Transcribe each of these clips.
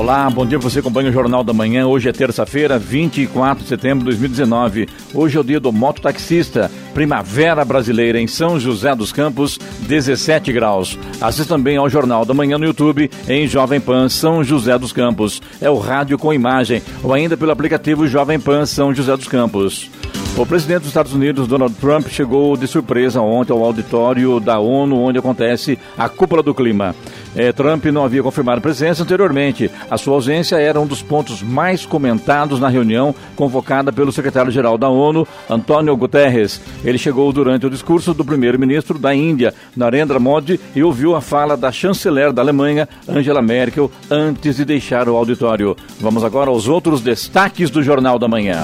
Olá, bom dia. Você acompanha o Jornal da Manhã. Hoje é terça-feira, 24 de setembro de 2019. Hoje é o dia do mototaxista. Primavera brasileira em São José dos Campos, 17 graus. Assista também ao Jornal da Manhã no YouTube em Jovem Pan São José dos Campos. É o rádio com imagem ou ainda pelo aplicativo Jovem Pan São José dos Campos. O presidente dos Estados Unidos, Donald Trump, chegou de surpresa ontem ao auditório da ONU, onde acontece a cúpula do clima. É, Trump não havia confirmado presença anteriormente. A sua ausência era um dos pontos mais comentados na reunião convocada pelo secretário-geral da ONU, Antônio Guterres. Ele chegou durante o discurso do primeiro-ministro da Índia, Narendra Modi, e ouviu a fala da chanceler da Alemanha, Angela Merkel, antes de deixar o auditório. Vamos agora aos outros destaques do Jornal da Manhã.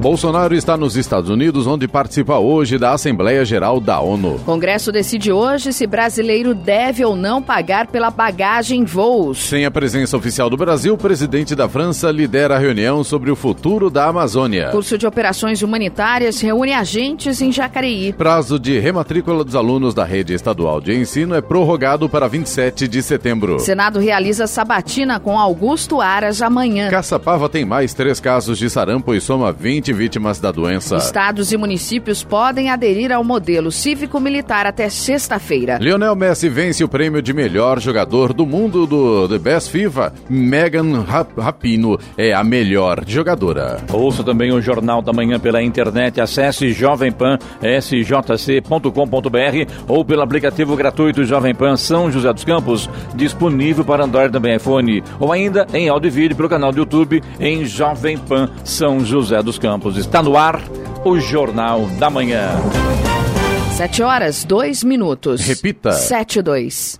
Bolsonaro está nos Estados Unidos, onde participa hoje da Assembleia Geral da ONU. Congresso decide hoje se brasileiro deve ou não pagar pela bagagem em voos. Sem a presença oficial do Brasil, o presidente da França lidera a reunião sobre o futuro da Amazônia. Curso de Operações Humanitárias reúne agentes em Jacareí. Prazo de rematrícula dos alunos da rede estadual de ensino é prorrogado para 27 de setembro. Senado realiza sabatina com Augusto Aras amanhã. Caçapava tem mais três casos de sarampo e soma 20 vítimas da doença. Estados e municípios podem aderir ao modelo cívico-militar até sexta-feira. Lionel Messi vence o prêmio de melhor jogador do mundo do The Best FIFA. Megan Rapino é a melhor jogadora. Ouça também o Jornal da Manhã pela internet. Acesse jovempan.sjc.com.br ou pelo aplicativo gratuito Jovem Pan São José dos Campos, disponível para Android também iPhone, ou ainda em áudio e vídeo pelo canal do YouTube em Jovem Pan São José dos Campos. Está no ar o Jornal da Manhã. Sete horas, dois minutos. Repita. Sete, dois.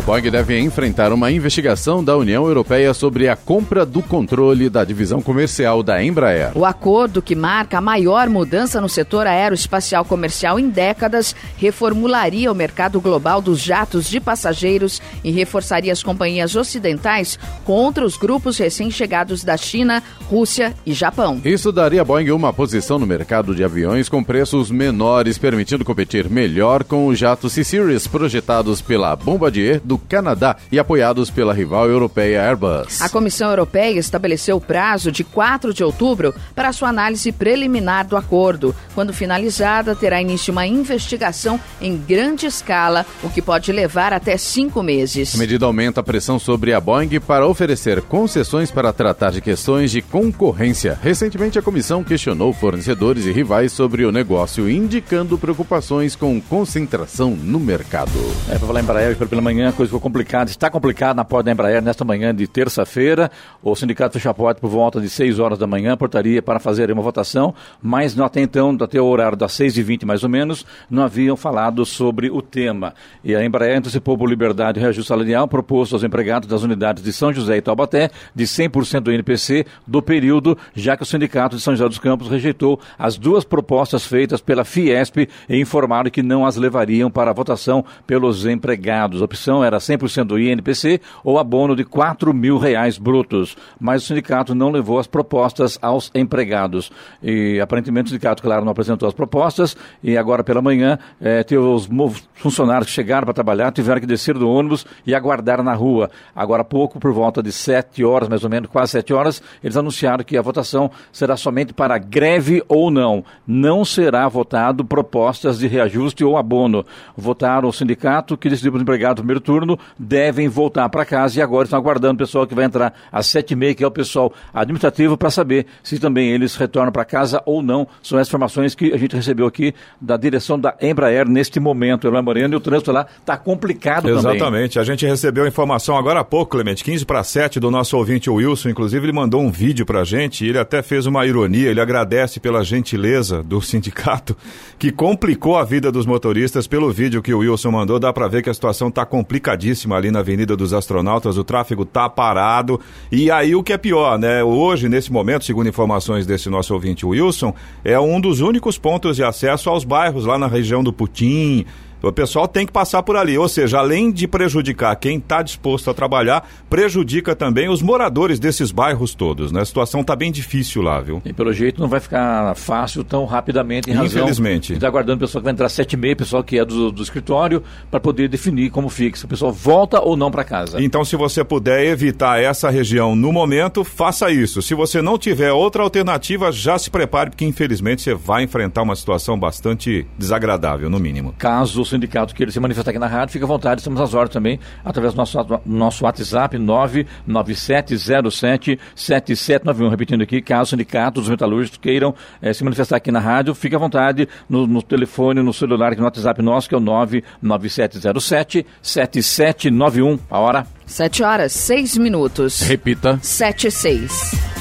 Boeing deve enfrentar uma investigação da União Europeia sobre a compra do controle da divisão comercial da Embraer. O acordo, que marca a maior mudança no setor aeroespacial comercial em décadas, reformularia o mercado global dos jatos de passageiros e reforçaria as companhias ocidentais contra os grupos recém-chegados da China, Rússia e Japão. Isso daria a Boeing uma posição no mercado de aviões com preços menores, permitindo competir melhor com os jatos C-Series projetados pela Bombardier do Canadá e apoiados pela rival europeia Airbus. A Comissão Europeia estabeleceu o prazo de 4 de outubro para sua análise preliminar do acordo. Quando finalizada, terá início uma investigação em grande escala, o que pode levar até cinco meses. A medida aumenta a pressão sobre a Boeing para oferecer concessões para tratar de questões de concorrência. Recentemente, a comissão questionou fornecedores e rivais sobre o negócio, indicando preocupações com concentração no mercado. É, para falar em Embraer, pela manhã, coisa ficou complicada, está complicada na porta da Embraer nesta manhã de terça-feira. O sindicato fecha a porta por volta de 6 horas da manhã, portaria para fazer uma votação, mas até então, até o horário das 6h20 mais ou menos, não haviam falado sobre o tema. E a Embraer antecipou por liberdade e reajuste salarial proposto aos empregados das unidades de São José e Taubaté de 100% do INPC do período, já que o sindicato de São José dos Campos rejeitou as duas propostas feitas pela Fiesp e informaram que não as levariam para a votação pelos empregados. A opção era 100% do INPC ou abono de 4 mil reais brutos. Mas o sindicato não levou as propostas aos empregados. E aparentemente o sindicato, claro, não apresentou as propostas e agora pela manhã eh, os funcionários que chegaram para trabalhar tiveram que descer do ônibus e aguardar na rua. Agora há pouco, por volta de 7 horas, mais ou menos, quase 7 horas, eles anunciaram que a votação será somente para greve ou não. Não será votado propostas de reajuste ou abono. Votaram o sindicato que decidiu para os empregados no primeiro turno turno devem voltar para casa e agora estão aguardando o pessoal que vai entrar às sete e meia, que é o pessoal administrativo, para saber se também eles retornam para casa ou não. São as informações que a gente recebeu aqui da direção da Embraer neste momento. Eloy Moreno, e o trânsito lá está complicado Exatamente. também. Exatamente. A gente recebeu informação agora há pouco, Clemente, 15 para 7, do nosso ouvinte Wilson. Inclusive, ele mandou um vídeo para a gente ele até fez uma ironia. Ele agradece pela gentileza do sindicato que complicou a vida dos motoristas. Pelo vídeo que o Wilson mandou, dá para ver que a situação está complicadíssima ali na Avenida dos Astronautas. O tráfego está parado. E aí, o que é pior, né? Hoje, nesse momento, segundo informações desse nosso ouvinte Wilson, é um dos únicos pontos de acesso aos bairros lá na região do Putim o pessoal tem que passar por ali, ou seja, além de prejudicar quem está disposto a trabalhar, prejudica também os moradores desses bairros todos, né? A situação está bem difícil lá, viu? E pelo jeito não vai ficar fácil tão rapidamente em razão... Infelizmente. Está aguardando o pessoal que vai entrar sete e meia, pessoal que é do, do escritório, para poder definir como fica, se o pessoal volta ou não para casa. Então, se você puder evitar essa região no momento, faça isso. Se você não tiver outra alternativa, já se prepare, porque infelizmente você vai enfrentar uma situação bastante desagradável, no mínimo. Caso sindicato que ele se manifestar aqui na rádio, fica à vontade, estamos às horas também, através do nosso, nosso WhatsApp 997077791. Repetindo aqui, caso o sindicato dos metalúrgicos queiram eh, se manifestar aqui na rádio, fica à vontade no, no telefone, no celular, aqui no WhatsApp nosso, que é o 997077791. A hora? 7 horas, 6 minutos. Repita. 7 e 6.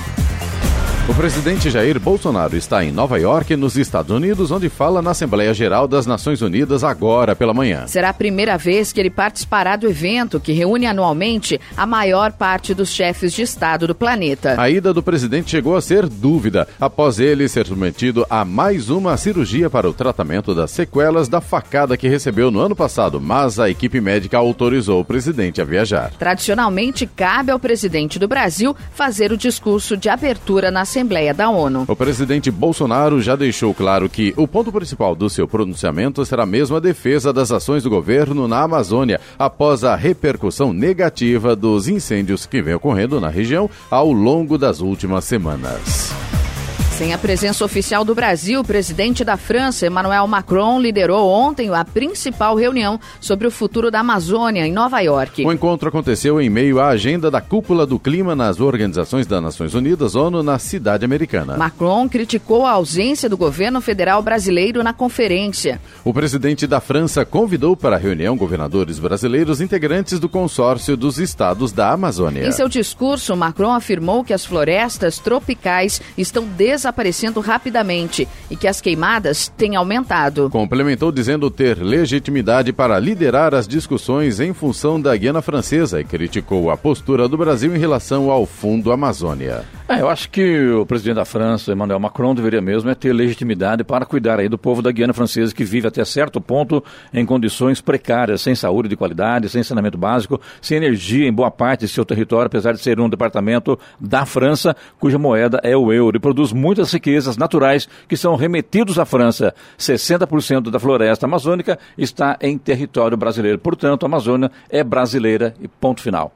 O presidente Jair Bolsonaro está em Nova York, nos Estados Unidos, onde fala na Assembleia Geral das Nações Unidas agora pela manhã. Será a primeira vez que ele participará do evento que reúne anualmente a maior parte dos chefes de Estado do planeta. A ida do presidente chegou a ser dúvida após ele ser submetido a mais uma cirurgia para o tratamento das sequelas da facada que recebeu no ano passado, mas a equipe médica autorizou o presidente a viajar. Tradicionalmente, cabe ao presidente do Brasil fazer o discurso de abertura na Assembleia da ONU. O presidente Bolsonaro já deixou claro que o ponto principal do seu pronunciamento será mesmo a defesa das ações do governo na Amazônia, após a repercussão negativa dos incêndios que vem ocorrendo na região ao longo das últimas semanas. Sem a presença oficial do Brasil, o presidente da França, Emmanuel Macron, liderou ontem a principal reunião sobre o futuro da Amazônia em Nova York. O encontro aconteceu em meio à agenda da cúpula do clima nas organizações das Nações Unidas, ONU, na cidade americana. Macron criticou a ausência do governo federal brasileiro na conferência. O presidente da França convidou para a reunião governadores brasileiros integrantes do consórcio dos estados da Amazônia. Em seu discurso, Macron afirmou que as florestas tropicais estão desaparecendo desaparecendo rapidamente e que as queimadas têm aumentado. Complementou dizendo ter legitimidade para liderar as discussões em função da Guiana Francesa e criticou a postura do Brasil em relação ao Fundo Amazônia. É, eu acho que o presidente da França, Emmanuel Macron, deveria mesmo é ter legitimidade para cuidar aí do povo da Guiana Francesa que vive até certo ponto em condições precárias, sem saúde de qualidade, sem saneamento básico, sem energia em boa parte de seu território, apesar de ser um departamento da França, cuja moeda é o euro e produz muitas riquezas naturais que são remetidos à França. 60% da floresta amazônica está em território brasileiro. Portanto, a Amazônia é brasileira e ponto final.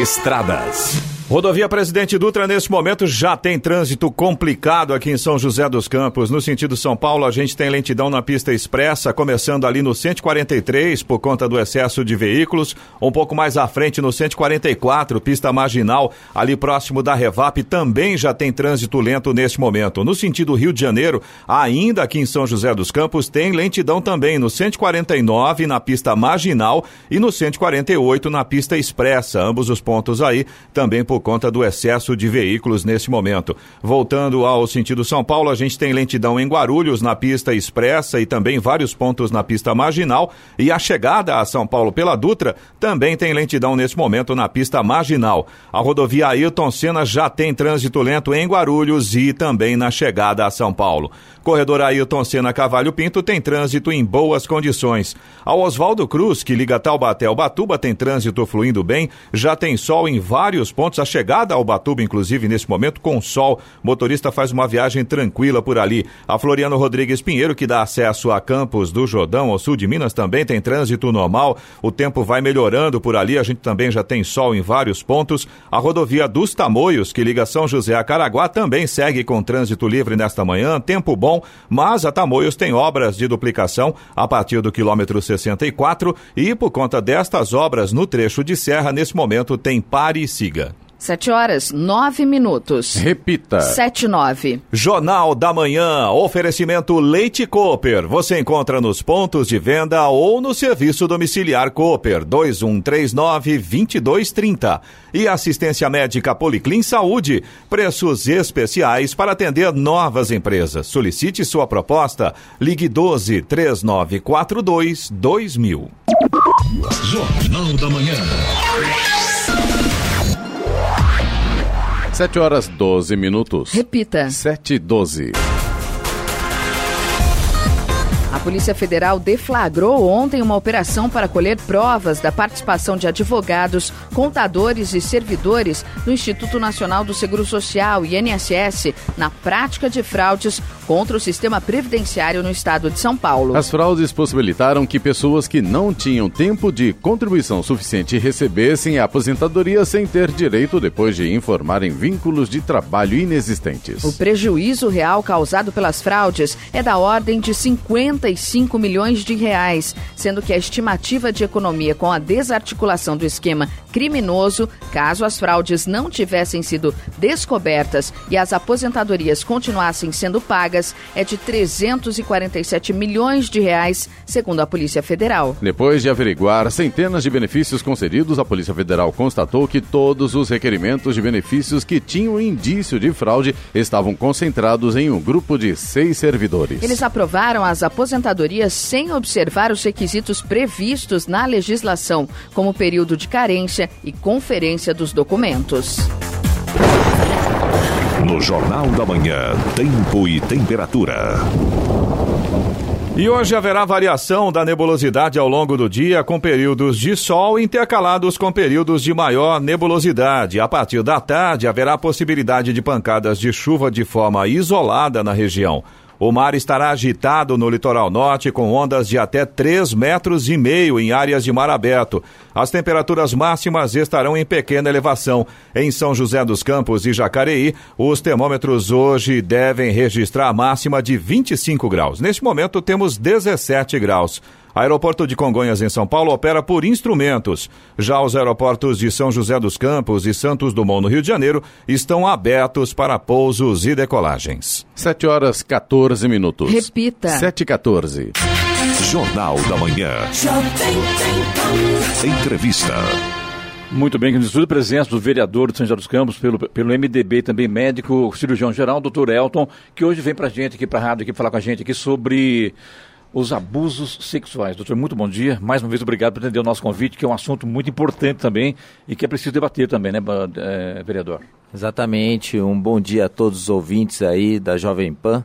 Estradas. Rodovia Presidente Dutra, nesse momento, já tem trânsito complicado aqui em São José dos Campos. No sentido São Paulo, a gente tem lentidão na pista expressa, começando ali no 143, por conta do excesso de veículos. Um pouco mais à frente, no 144, pista marginal, ali próximo da Revap, também já tem trânsito lento neste momento. No sentido Rio de Janeiro, ainda aqui em São José dos Campos, tem lentidão também no 149, na pista marginal, e no 148, na pista expressa. Ambos os pontos aí também por por conta do excesso de veículos neste momento. Voltando ao sentido São Paulo, a gente tem lentidão em Guarulhos, na pista expressa e também vários pontos na pista marginal. E a chegada a São Paulo pela Dutra também tem lentidão neste momento na pista marginal. A rodovia Ailton Senna já tem trânsito lento em Guarulhos e também na chegada a São Paulo. Corredor Ailton Senna Cavalho Pinto tem trânsito em boas condições. A Oswaldo Cruz, que liga Taubaté ao Batuba, tem trânsito fluindo bem, já tem sol em vários pontos a chegada ao Batuba, inclusive, nesse momento, com sol. Motorista faz uma viagem tranquila por ali. A Floriano Rodrigues Pinheiro, que dá acesso a Campos do Jordão, ao sul de Minas, também tem trânsito normal. O tempo vai melhorando por ali. A gente também já tem sol em vários pontos. A rodovia dos Tamoios, que liga São José a Caraguá, também segue com trânsito livre nesta manhã. Tempo bom, mas a Tamoios tem obras de duplicação a partir do quilômetro 64 e por conta destas obras no trecho de serra, nesse momento tem pare e siga. Sete horas, nove minutos. Repita. Sete, nove. Jornal da Manhã, oferecimento Leite Cooper. Você encontra nos pontos de venda ou no serviço domiciliar Cooper, 2139-2230. E assistência médica Policlin Saúde, preços especiais para atender novas empresas. Solicite sua proposta, ligue 12 3942 2000. Jornal da Manhã. 7 horas 12 minutos. Repita. 7 e 12. A Polícia Federal deflagrou ontem uma operação para colher provas da participação de advogados, contadores e servidores do Instituto Nacional do Seguro Social, INSS, na prática de fraudes contra o sistema previdenciário no estado de São Paulo. As fraudes possibilitaram que pessoas que não tinham tempo de contribuição suficiente recebessem a aposentadoria sem ter direito depois de informarem vínculos de trabalho inexistentes. O prejuízo real causado pelas fraudes é da ordem de 55 milhões de reais, sendo que a estimativa de economia com a desarticulação do esquema criminoso, caso as fraudes não tivessem sido descobertas e as aposentadorias continuassem sendo pagas, é de 347 milhões de reais, segundo a Polícia Federal. Depois de averiguar centenas de benefícios concedidos, a Polícia Federal constatou que todos os requerimentos de benefícios que tinham indício de fraude estavam concentrados em um grupo de seis servidores. Eles aprovaram as aposentadorias sem observar os requisitos previstos na legislação, como período de carência e conferência dos documentos. No Jornal da Manhã, tempo e temperatura. E hoje haverá variação da nebulosidade ao longo do dia, com períodos de sol intercalados com períodos de maior nebulosidade. A partir da tarde, haverá possibilidade de pancadas de chuva de forma isolada na região. O mar estará agitado no litoral norte, com ondas de até 3 metros e meio em áreas de mar aberto. As temperaturas máximas estarão em pequena elevação. Em São José dos Campos e Jacareí, os termômetros hoje devem registrar a máxima de 25 graus. Neste momento, temos 17 graus. Aeroporto de Congonhas, em São Paulo, opera por instrumentos. Já os aeroportos de São José dos Campos e Santos Dumont, no Rio de Janeiro, estão abertos para pousos e decolagens. 7 horas 14 minutos. Repita. 7 e 14. Jornal da Manhã. Entrevista. Muito bem, que nos estudo presença do vereador de São José dos Campos, pelo, pelo MDB, também médico, cirurgião geral, doutor Elton, que hoje vem pra gente aqui, pra rádio, aqui, falar com a gente aqui sobre os abusos sexuais. Doutor, muito bom dia. Mais uma vez, obrigado por atender o nosso convite, que é um assunto muito importante também e que é preciso debater também, né, é, vereador? Exatamente. Um bom dia a todos os ouvintes aí da Jovem Pan.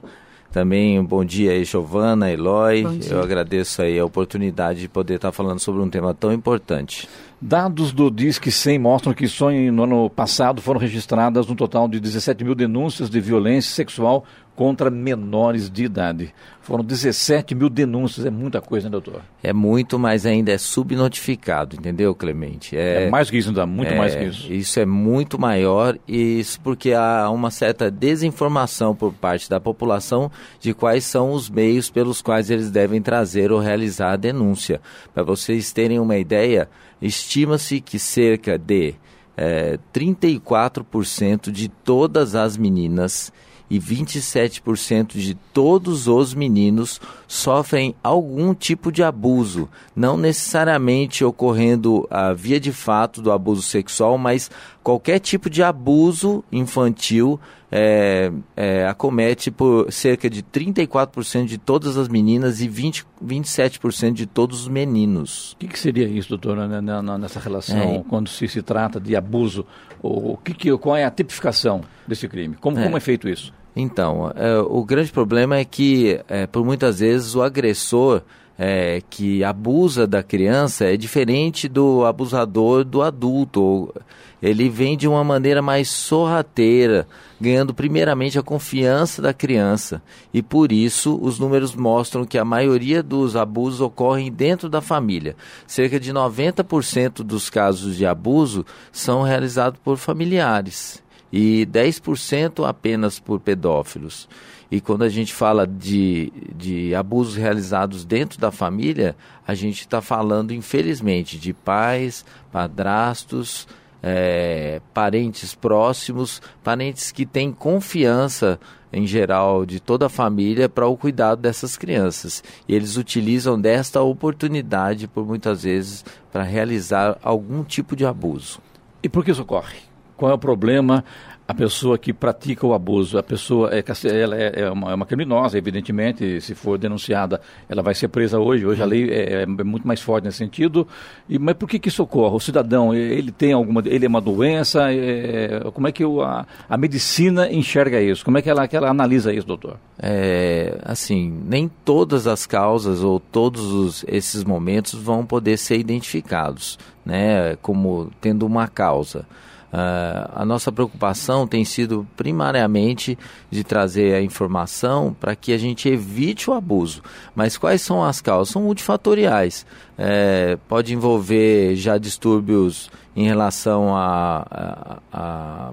Também um bom dia aí, Giovana, Eloy. Eu agradeço aí a oportunidade de poder estar falando sobre um tema tão importante. Dados do Disque 100 mostram que só no ano passado foram registradas um total de 17 mil denúncias de violência sexual contra menores de idade. Foram 17 mil denúncias, é muita coisa, né, doutor? É muito, mas ainda é subnotificado, entendeu, Clemente? É, é mais que isso, ainda, muito é, mais que isso. Isso é muito maior, e isso porque há uma certa desinformação por parte da população de quais são os meios pelos quais eles devem trazer ou realizar a denúncia. Para vocês terem uma ideia, estima-se que cerca de é, 34% de todas as meninas e 27% de todos os meninos sofrem algum tipo de abuso, não necessariamente ocorrendo a via de fato do abuso sexual, mas qualquer tipo de abuso infantil é, é, acomete por cerca de 34% de todas as meninas e 20, 27% de todos os meninos. O que, que seria isso, doutora, nessa relação, é. quando se, se trata de abuso? O, que, que, qual é a tipificação desse crime? Como é, como é feito isso? Então, é, o grande problema é que, é, por muitas vezes, o agressor é, que abusa da criança é diferente do abusador do adulto. Ele vem de uma maneira mais sorrateira, ganhando primeiramente a confiança da criança. E por isso os números mostram que a maioria dos abusos ocorrem dentro da família. Cerca de 90% dos casos de abuso são realizados por familiares e 10% apenas por pedófilos. E quando a gente fala de, de abusos realizados dentro da família, a gente está falando, infelizmente, de pais, padrastos, é, parentes próximos, parentes que têm confiança em geral de toda a família para o cuidado dessas crianças. E eles utilizam desta oportunidade, por muitas vezes, para realizar algum tipo de abuso. E por que isso ocorre? Qual é o problema? a pessoa que pratica o abuso, a pessoa é, ela é, é, uma, é uma criminosa, evidentemente, se for denunciada, ela vai ser presa hoje. Hoje a lei é, é muito mais forte nesse sentido. E, mas por que, que isso ocorre? O cidadão, ele tem alguma, ele é uma doença? É, como é que o, a, a medicina enxerga isso? Como é que ela, que ela analisa isso, doutor? É, assim, nem todas as causas ou todos os, esses momentos vão poder ser identificados, né, como tendo uma causa. Uh, a nossa preocupação tem sido primariamente de trazer a informação para que a gente evite o abuso. Mas quais são as causas? São multifatoriais. É, pode envolver já distúrbios em relação à a, a,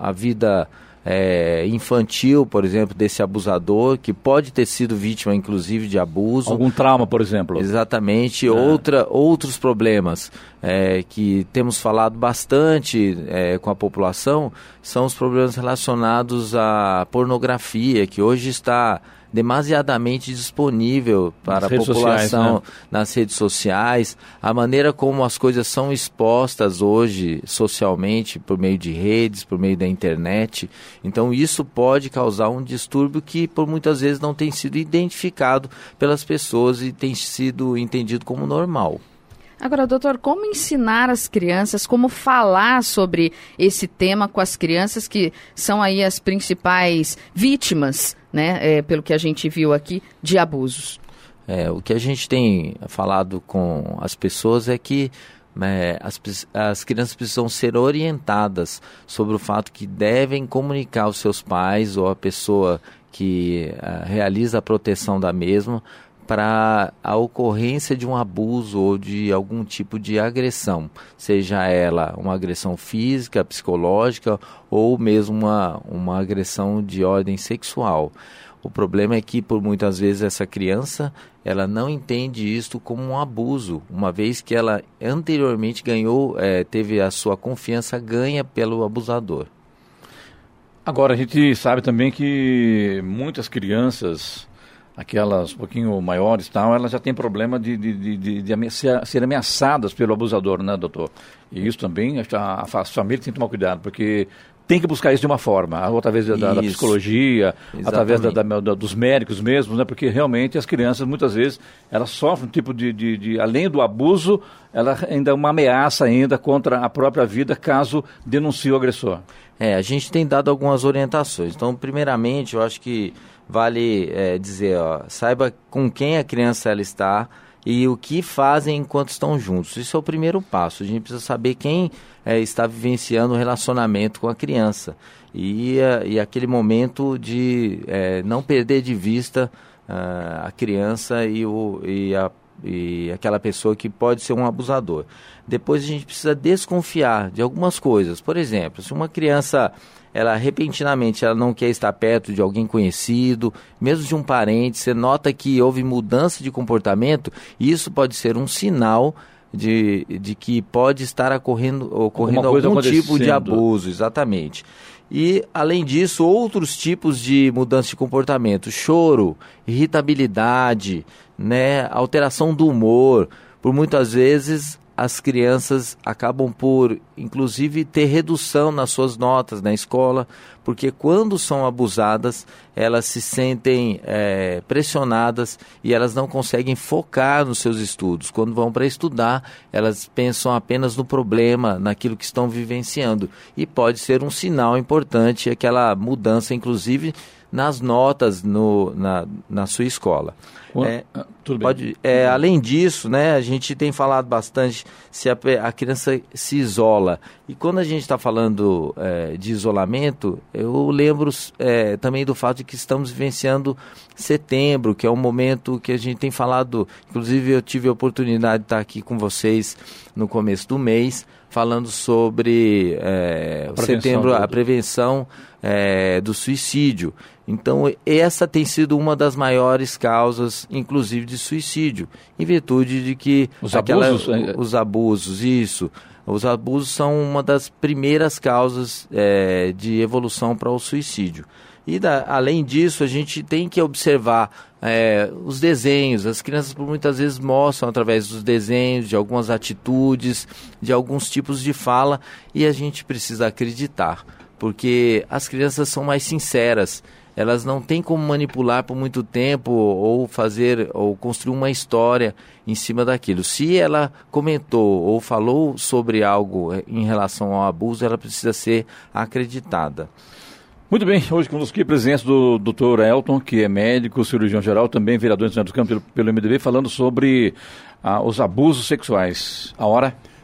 a, a vida é, infantil, por exemplo, desse abusador, que pode ter sido vítima, inclusive, de abuso. Algum trauma, por exemplo. Exatamente. É. Outra, outros problemas é, que temos falado bastante é, com a população são os problemas relacionados à pornografia, que hoje está demasiadamente disponível para a população sociais, né? nas redes sociais, a maneira como as coisas são expostas hoje socialmente por meio de redes, por meio da internet. Então isso pode causar um distúrbio que por muitas vezes não tem sido identificado pelas pessoas e tem sido entendido como normal. Agora, doutor, como ensinar as crianças, como falar sobre esse tema com as crianças que são aí as principais vítimas né, é, pelo que a gente viu aqui, de abusos. É, o que a gente tem falado com as pessoas é que é, as, as crianças precisam ser orientadas sobre o fato que devem comunicar aos seus pais ou a pessoa que uh, realiza a proteção da mesma para a ocorrência de um abuso ou de algum tipo de agressão, seja ela uma agressão física, psicológica ou mesmo uma, uma agressão de ordem sexual. O problema é que por muitas vezes essa criança ela não entende isto como um abuso, uma vez que ela anteriormente ganhou, é, teve a sua confiança ganha pelo abusador. Agora a gente sabe também que muitas crianças aquelas um pouquinho maiores tal, elas já têm problema de, de, de, de, ser ameaçadas pelo abusador, né, doutor? E isso também, a, a família tem que tomar cuidado, porque tem que buscar isso de uma forma, através da, da psicologia, Exatamente. através da, da, dos médicos mesmo, né? Porque realmente as crianças muitas vezes elas sofrem um tipo de, de, de, além do abuso, ela ainda é uma ameaça ainda contra a própria vida caso denuncie o agressor. É, a gente tem dado algumas orientações. Então, primeiramente, eu acho que vale é, dizer, ó, saiba com quem a criança ela está e o que fazem enquanto estão juntos. Isso é o primeiro passo. A gente precisa saber quem é, está vivenciando o relacionamento com a criança e, é, e aquele momento de é, não perder de vista uh, a criança e, o, e, a, e aquela pessoa que pode ser um abusador. Depois a gente precisa desconfiar de algumas coisas. Por exemplo, se uma criança ela repentinamente ela não quer estar perto de alguém conhecido, mesmo de um parente, você nota que houve mudança de comportamento, isso pode ser um sinal de, de que pode estar ocorrendo, ocorrendo algum tipo de abuso, exatamente. E, além disso, outros tipos de mudança de comportamento, choro, irritabilidade, né, alteração do humor, por muitas vezes as crianças acabam por, inclusive, ter redução nas suas notas na escola, porque quando são abusadas, elas se sentem é, pressionadas e elas não conseguem focar nos seus estudos. Quando vão para estudar, elas pensam apenas no problema, naquilo que estão vivenciando. E pode ser um sinal importante aquela mudança, inclusive, nas notas no, na, na sua escola. É, ah, tudo pode, é, além disso, né, a gente tem falado bastante se a, a criança se isola. E quando a gente está falando é, de isolamento, eu lembro é, também do fato de que estamos vivenciando setembro, que é um momento que a gente tem falado. Inclusive, eu tive a oportunidade de estar aqui com vocês no começo do mês falando sobre é, setembro, a prevenção é, do suicídio. Então, essa tem sido uma das maiores causas, inclusive, de suicídio, em virtude de que os aquela, abusos, é, os abusos, isso, os abusos são uma das primeiras causas é, de evolução para o suicídio. E da, além disso, a gente tem que observar é, os desenhos. As crianças muitas vezes mostram através dos desenhos, de algumas atitudes, de alguns tipos de fala, e a gente precisa acreditar, porque as crianças são mais sinceras. Elas não têm como manipular por muito tempo ou fazer ou construir uma história em cima daquilo. Se ela comentou ou falou sobre algo em relação ao abuso, ela precisa ser acreditada. Muito bem, hoje conosco a presença do Dr. Elton, que é médico, cirurgião geral, também vereador em São dos Campos pelo, pelo MDB, falando sobre ah, os abusos sexuais. A hora?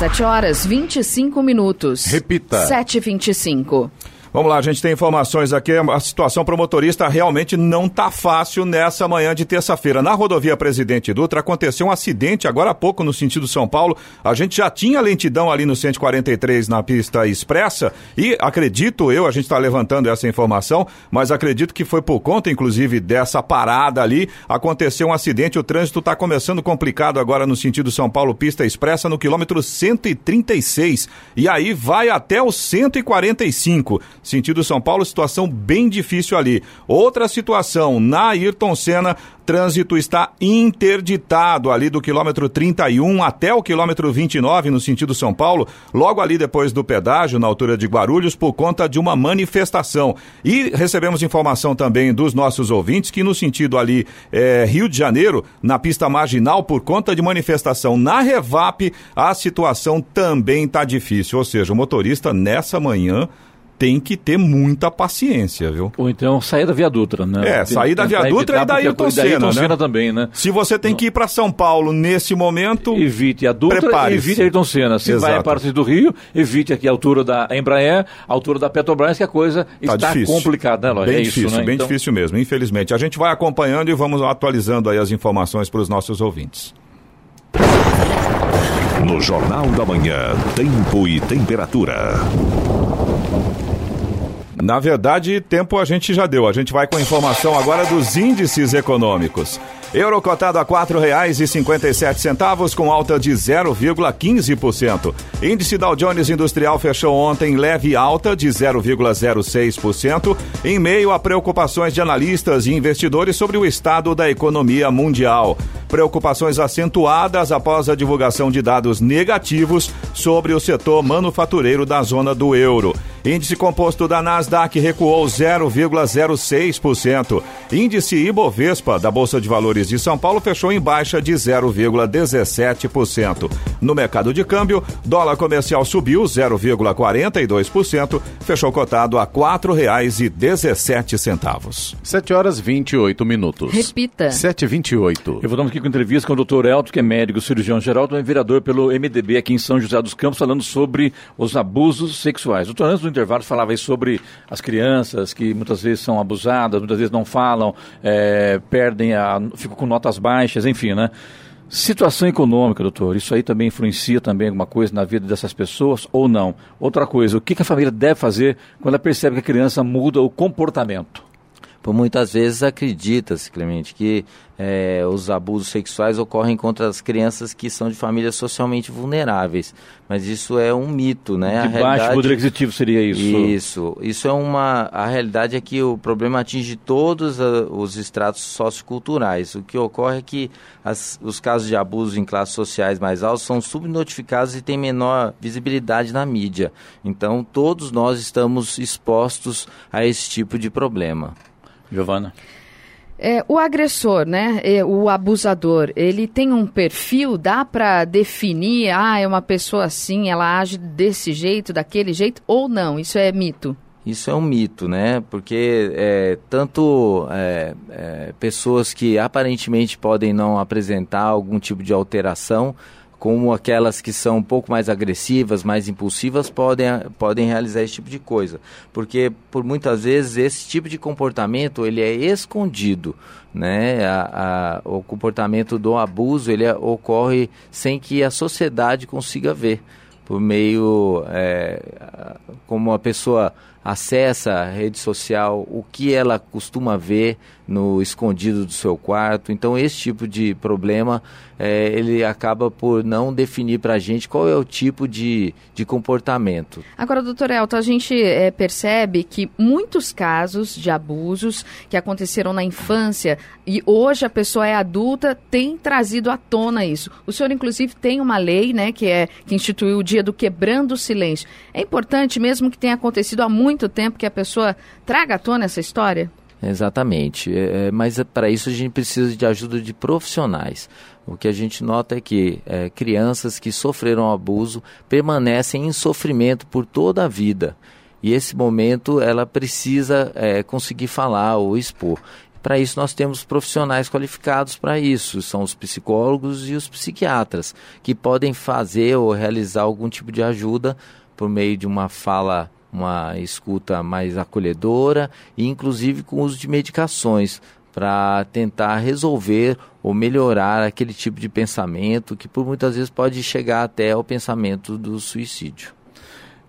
7 horas 25 minutos. Repita. 7h25. Vamos lá, a gente tem informações aqui. A situação para o motorista realmente não está fácil nessa manhã de terça-feira. Na rodovia Presidente Dutra aconteceu um acidente agora há pouco no sentido São Paulo. A gente já tinha lentidão ali no 143 na pista expressa e acredito eu, a gente está levantando essa informação, mas acredito que foi por conta, inclusive, dessa parada ali. Aconteceu um acidente. O trânsito está começando complicado agora no sentido São Paulo, pista expressa, no quilômetro 136. E aí vai até o 145 sentido São Paulo, situação bem difícil ali. Outra situação, na Ayrton Senna, trânsito está interditado ali do quilômetro 31 até o quilômetro 29 no sentido São Paulo, logo ali depois do pedágio, na altura de Guarulhos, por conta de uma manifestação. E recebemos informação também dos nossos ouvintes que no sentido ali é, Rio de Janeiro, na pista marginal, por conta de manifestação na Revap, a situação também está difícil. Ou seja, o motorista nessa manhã tem que ter muita paciência, viu? Ou então sair da Via Dutra, né? É, sair da Via Dutra e da Ayrton Senna, né? Senna também, né? Se você tem que ir para São Paulo nesse momento, evite a Dutra, evite a Ayrton Senna. Se Exato. vai a partir do Rio, evite aqui a altura da Embraer, a altura da Petrobras, que a coisa tá está difícil. complicada, né, Lógico? Bem é difícil, isso, né? bem então... difícil mesmo, infelizmente. A gente vai acompanhando e vamos atualizando aí as informações para os nossos ouvintes. No Jornal da Manhã, Tempo e Temperatura. Na verdade, tempo a gente já deu. A gente vai com a informação agora dos índices econômicos. Euro cotado a quatro reais e cinquenta e sete centavos com alta de 0,15%. Índice Dow Jones Industrial fechou ontem leve alta de 0,06% em meio a preocupações de analistas e investidores sobre o estado da economia mundial. Preocupações acentuadas após a divulgação de dados negativos sobre o setor manufatureiro da zona do euro. Índice composto da Nasdaq recuou 0,06%. Índice Ibovespa da Bolsa de Valores de São Paulo fechou em baixa de 0,17%. No mercado de câmbio, dólar comercial subiu 0,42%, fechou cotado a R$ 4,17. 7 horas 28 minutos. Repita. 7h28. Eu vou dar aqui com entrevista com o Dr. Elton, que é médico cirurgião geral, também vereador pelo MDB aqui em São José dos Campos, falando sobre os abusos sexuais. Doutor, antes do intervalo falava aí sobre as crianças que muitas vezes são abusadas, muitas vezes não falam, é, perdem a. ficam com notas baixas, enfim, né? Situação econômica, doutor, isso aí também influencia também alguma coisa na vida dessas pessoas ou não? Outra coisa, o que, que a família deve fazer quando ela percebe que a criança muda o comportamento? Por muitas vezes acredita-se, Clemente, que é, os abusos sexuais ocorrem contra as crianças que são de famílias socialmente vulneráveis. Mas isso é um mito, né? De a baixo poder aquisitivo seria isso? Isso. Isso é uma... A realidade é que o problema atinge todos a, os estratos socioculturais. O que ocorre é que as, os casos de abuso em classes sociais mais altas são subnotificados e têm menor visibilidade na mídia. Então, todos nós estamos expostos a esse tipo de problema. Giovana? É, o agressor, né, o abusador, ele tem um perfil, dá para definir, ah, é uma pessoa assim, ela age desse jeito, daquele jeito, ou não? Isso é mito? Isso é um mito, né? Porque é, tanto é, é, pessoas que aparentemente podem não apresentar algum tipo de alteração, como aquelas que são um pouco mais agressivas, mais impulsivas, podem, podem realizar esse tipo de coisa. Porque, por muitas vezes, esse tipo de comportamento ele é escondido. Né? A, a, o comportamento do abuso ele é, ocorre sem que a sociedade consiga ver. Por meio, é, como a pessoa acessa a rede social, o que ela costuma ver no escondido do seu quarto. Então, esse tipo de problema, é, ele acaba por não definir para a gente qual é o tipo de, de comportamento. Agora, doutor Elton, a gente é, percebe que muitos casos de abusos que aconteceram na infância e hoje a pessoa é adulta tem trazido à tona isso. O senhor, inclusive, tem uma lei né, que, é, que instituiu o dia do quebrando o silêncio. É importante, mesmo que tenha acontecido há muito tempo, que a pessoa traga à tona essa história? Exatamente. É, é mas para isso a gente precisa de ajuda de profissionais. O que a gente nota é que é, crianças que sofreram abuso permanecem em sofrimento por toda a vida. E esse momento ela precisa é, conseguir falar ou expor. Para isso, nós temos profissionais qualificados para isso, são os psicólogos e os psiquiatras, que podem fazer ou realizar algum tipo de ajuda por meio de uma fala uma escuta mais acolhedora e inclusive com uso de medicações para tentar resolver ou melhorar aquele tipo de pensamento que por muitas vezes pode chegar até ao pensamento do suicídio.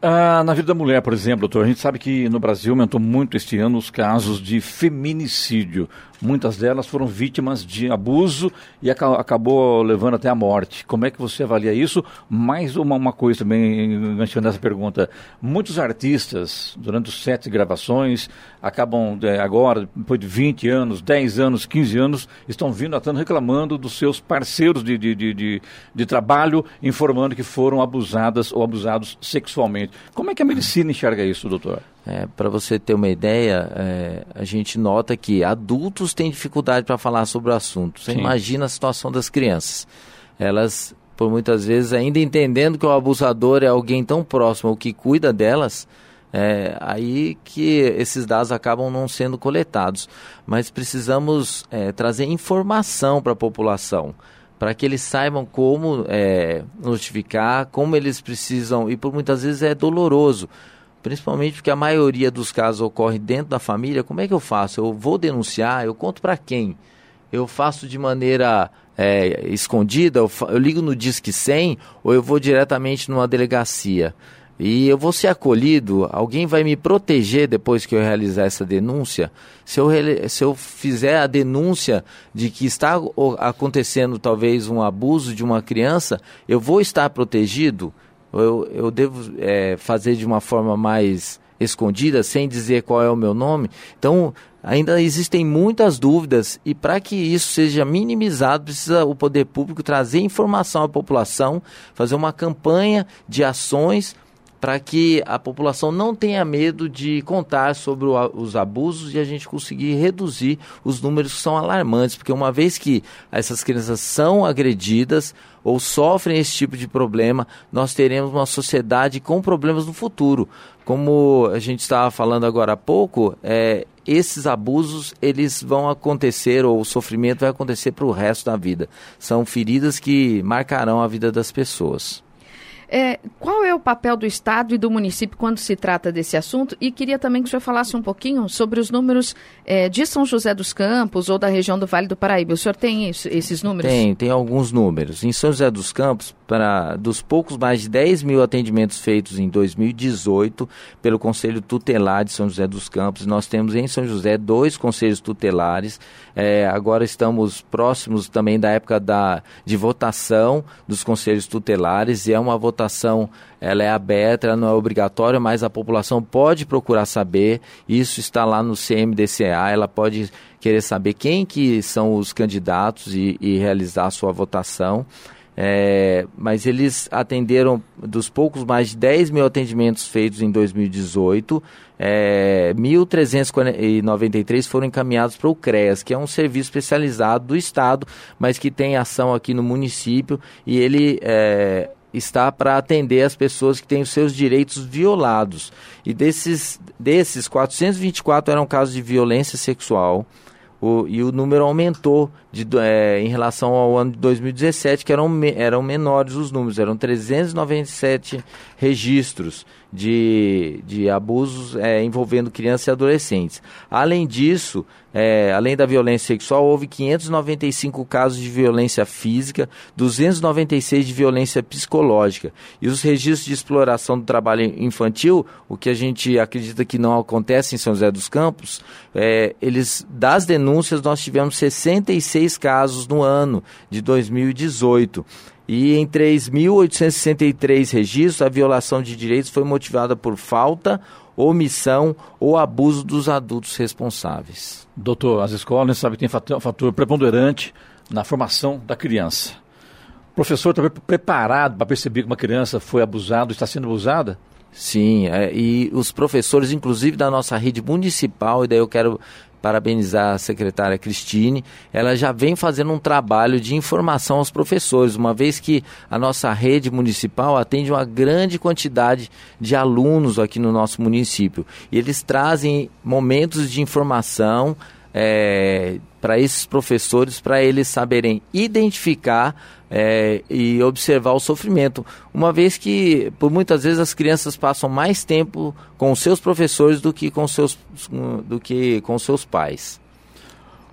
Ah, na vida da mulher, por exemplo, doutor, a gente sabe que no Brasil aumentou muito este ano os casos de feminicídio. Muitas delas foram vítimas de abuso e ac acabou levando até a morte. Como é que você avalia isso? Mais uma, uma coisa também, enganchando essa pergunta. Muitos artistas, durante os sete gravações, acabam é, agora, depois de 20 anos, 10 anos, 15 anos, estão vindo a reclamando dos seus parceiros de, de, de, de, de trabalho, informando que foram abusadas ou abusados sexualmente. Como é que a medicina enxerga isso, doutor? É, para você ter uma ideia, é, a gente nota que adultos têm dificuldade para falar sobre o assunto. Você Sim. imagina a situação das crianças. Elas, por muitas vezes, ainda entendendo que o abusador é alguém tão próximo ou que cuida delas, é aí que esses dados acabam não sendo coletados. Mas precisamos é, trazer informação para a população para que eles saibam como é, notificar, como eles precisam, e por muitas vezes é doloroso, principalmente porque a maioria dos casos ocorre dentro da família, como é que eu faço? Eu vou denunciar, eu conto para quem? Eu faço de maneira é, escondida, eu, eu, ligo no Disque 100 ou eu vou diretamente numa delegacia? E eu vou ser acolhido, alguém vai me proteger depois que eu realizar essa denúncia? Se eu, se eu fizer a denúncia de que está acontecendo talvez um abuso de uma criança, eu vou estar protegido? Eu, eu devo é, fazer de uma forma mais escondida, sem dizer qual é o meu nome. Então, ainda existem muitas dúvidas e para que isso seja minimizado, precisa o poder público trazer informação à população, fazer uma campanha de ações para que a população não tenha medo de contar sobre o, os abusos e a gente conseguir reduzir os números que são alarmantes, porque uma vez que essas crianças são agredidas ou sofrem esse tipo de problema, nós teremos uma sociedade com problemas no futuro. Como a gente estava falando agora há pouco, é, esses abusos eles vão acontecer ou o sofrimento vai acontecer para o resto da vida. São feridas que marcarão a vida das pessoas. É, qual é o papel do Estado e do município quando se trata desse assunto? E queria também que o senhor falasse um pouquinho sobre os números é, de São José dos Campos ou da região do Vale do Paraíba. O senhor tem isso, esses números? Tem, tem alguns números. Em São José dos Campos, para dos poucos mais de 10 mil atendimentos feitos em 2018 pelo Conselho Tutelar de São José dos Campos, nós temos em São José dois conselhos tutelares. É, agora estamos próximos também da época da, de votação dos conselhos tutelares e é uma votação, ela é aberta, ela não é obrigatória, mas a população pode procurar saber. Isso está lá no CMDCA, ela pode querer saber quem que são os candidatos e, e realizar a sua votação. É, mas eles atenderam, dos poucos mais de 10 mil atendimentos feitos em 2018, é, 1.393 foram encaminhados para o CREAS, que é um serviço especializado do Estado, mas que tem ação aqui no município e ele é, está para atender as pessoas que têm os seus direitos violados. E desses, desses 424 eram casos de violência sexual, o, e o número aumentou de, é, em relação ao ano de 2017, que eram, eram menores os números, eram 397 registros de, de abusos é, envolvendo crianças e adolescentes. Além disso, é, além da violência sexual, houve 595 casos de violência física, 296 de violência psicológica. E os registros de exploração do trabalho infantil, o que a gente acredita que não acontece em São José dos Campos, é, eles das denúncias nós tivemos 66 casos no ano de 2018. E em 3.863 registros, a violação de direitos foi motivada por falta, omissão ou abuso dos adultos responsáveis. Doutor, as escolas sabem que tem fator, fator preponderante na formação da criança. O professor está preparado para perceber que uma criança foi abusada, está sendo abusada? Sim, é, e os professores, inclusive da nossa rede municipal, e daí eu quero parabenizar a secretária Cristine. Ela já vem fazendo um trabalho de informação aos professores, uma vez que a nossa rede municipal atende uma grande quantidade de alunos aqui no nosso município. E eles trazem momentos de informação é, para esses professores, para eles saberem identificar é, e observar o sofrimento, uma vez que por muitas vezes as crianças passam mais tempo com seus professores do que com seus, do que com seus pais.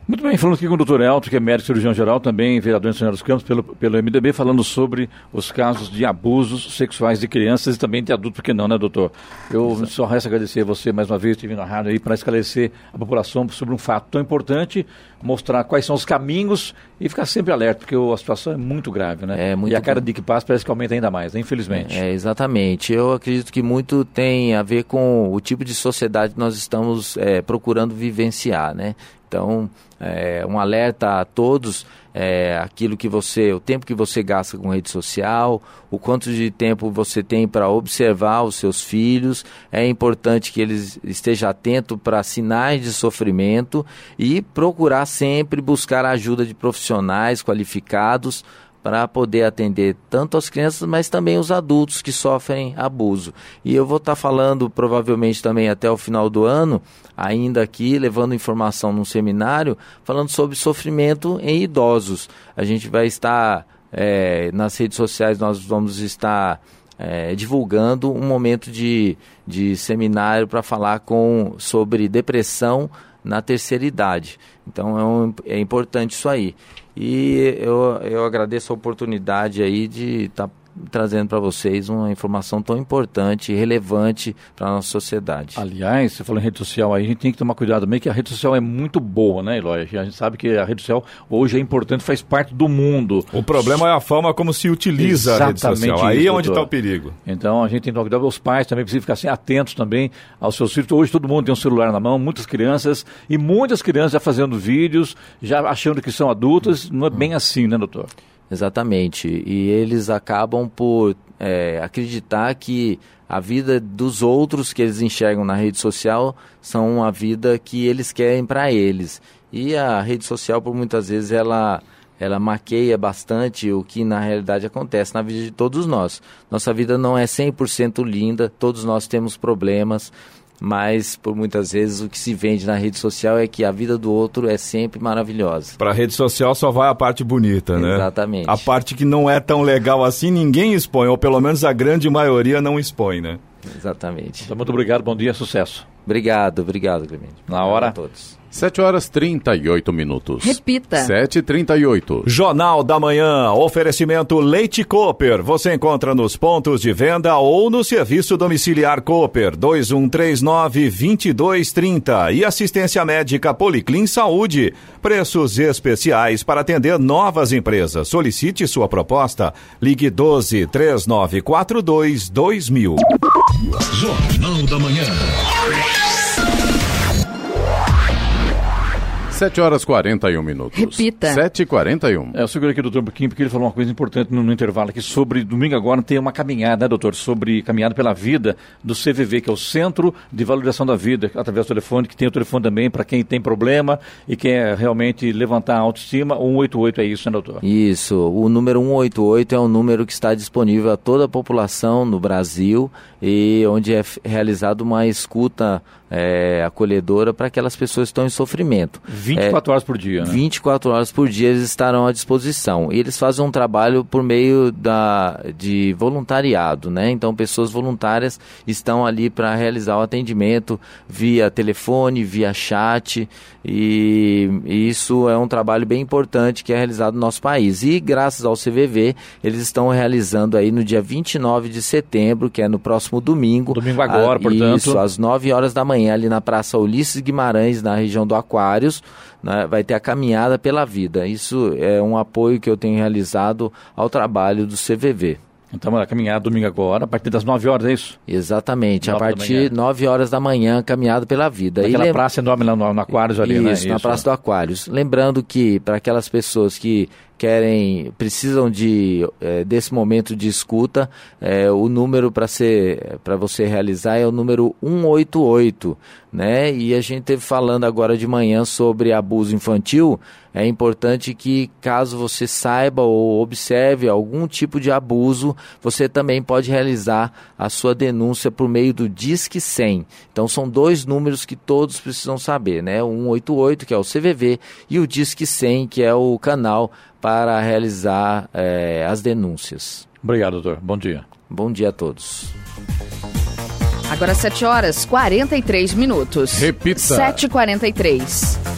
Muito bem, falando aqui com o doutor Elton, que é médico cirurgião geral, também vereador em São dos Campos, pelo, pelo MDB, falando sobre os casos de abusos sexuais de crianças e também de adultos, porque não, né, doutor? Eu Exato. só resta agradecer a você mais uma vez, estive na rádio aí para esclarecer a população sobre um fato tão importante, mostrar quais são os caminhos e ficar sempre alerta, porque a situação é muito grave, né? É muito e a cada dia que passa parece que aumenta ainda mais, né? infelizmente. É, exatamente. Eu acredito que muito tem a ver com o tipo de sociedade que nós estamos é, procurando vivenciar, né? Então, é, um alerta a todos, é, aquilo que você, o tempo que você gasta com rede social, o quanto de tempo você tem para observar os seus filhos, é importante que eles estejam atentos para sinais de sofrimento e procurar sempre buscar a ajuda de profissionais qualificados para poder atender tanto as crianças, mas também os adultos que sofrem abuso. E eu vou estar tá falando provavelmente também até o final do ano, ainda aqui, levando informação num seminário, falando sobre sofrimento em idosos. A gente vai estar é, nas redes sociais, nós vamos estar é, divulgando um momento de, de seminário para falar com, sobre depressão na terceira idade. Então é, um, é importante isso aí. E eu, eu agradeço a oportunidade aí de estar tá trazendo para vocês uma informação tão importante e relevante para a nossa sociedade. Aliás, você falou em rede social aí, a gente tem que tomar cuidado também que a rede social é muito boa, né, Eloy? A gente sabe que a rede social hoje é importante, faz parte do mundo. O problema é a forma como se utiliza Exatamente a rede social. Aí é onde está o perigo. Então a gente tem que tomar cuidado, os pais também precisam ficar assim, atentos também aos seus filhos. Hoje todo mundo tem um celular na mão, muitas crianças, e muitas crianças já fazendo vídeos, já achando que são adultas. Não é bem assim, né, doutor? Exatamente. E eles acabam por é, acreditar que a vida dos outros que eles enxergam na rede social são a vida que eles querem para eles. E a rede social, por muitas vezes, ela, ela maqueia bastante o que na realidade acontece na vida de todos nós. Nossa vida não é 100% linda, todos nós temos problemas. Mas por muitas vezes o que se vende na rede social é que a vida do outro é sempre maravilhosa. Para a rede social só vai a parte bonita, né? Exatamente. A parte que não é tão legal assim, ninguém expõe, ou pelo menos a grande maioria não expõe, né? Exatamente. Então, muito obrigado, bom dia, sucesso. Obrigado, obrigado, Clemente. Na hora. a todos. 7 horas 38 minutos. Repita. 7 e 38 Jornal da Manhã, oferecimento Leite Cooper. Você encontra nos pontos de venda ou no serviço domiciliar Cooper 2139-2230 e assistência médica Policlin Saúde. Preços especiais para atender novas empresas. Solicite sua proposta. Ligue 12 3942 2000. Jornal da Manhã. 7 horas 41 minutos. Repita. 7 e 41 É, eu seguro aqui o doutor Buquim, porque ele falou uma coisa importante no, no intervalo aqui sobre domingo agora tem uma caminhada, né, doutor, sobre caminhada pela vida do CVV, que é o Centro de Valorização da Vida, através do telefone, que tem o telefone também para quem tem problema e quer realmente levantar a autoestima. O 188 é isso, né, doutor? Isso, o número 188 é um número que está disponível a toda a população no Brasil e onde é realizada uma escuta é, acolhedora para aquelas pessoas que estão em sofrimento. 24 horas por dia, né? 24 horas por dia eles estarão à disposição. E eles fazem um trabalho por meio da, de voluntariado, né? Então, pessoas voluntárias estão ali para realizar o atendimento via telefone, via chat, e, e isso é um trabalho bem importante que é realizado no nosso país. E graças ao CVV, eles estão realizando aí no dia 29 de setembro, que é no próximo domingo. Domingo agora, a- portanto. Isso, às 9 horas da manhã, ali na Praça Ulisses Guimarães, na região do Aquários, né, vai ter a caminhada pela vida. Isso é um apoio que eu tenho realizado ao trabalho do CVV. Então, a caminhada domingo agora, a partir das 9 horas, é isso? Exatamente, a partir manhã. de 9 horas da manhã, caminhada pela vida. Naquela lem- praça enorme lá no, no Aquários ali, né? Isso, na Praça do Aquários. Lembrando que para aquelas pessoas que querem, precisam de eh, desse momento de escuta, eh, o número para ser, para você realizar é o número 188, né? E a gente teve falando agora de manhã sobre abuso infantil. É importante que caso você saiba ou observe algum tipo de abuso, você também pode realizar a sua denúncia por meio do Disque 100. Então são dois números que todos precisam saber, né? O 188, que é o CVV, e o Disque 100, que é o canal para realizar eh, as denúncias. Obrigado, doutor. Bom dia. Bom dia a todos. Agora 7 horas 43 minutos. Repita. 7h43.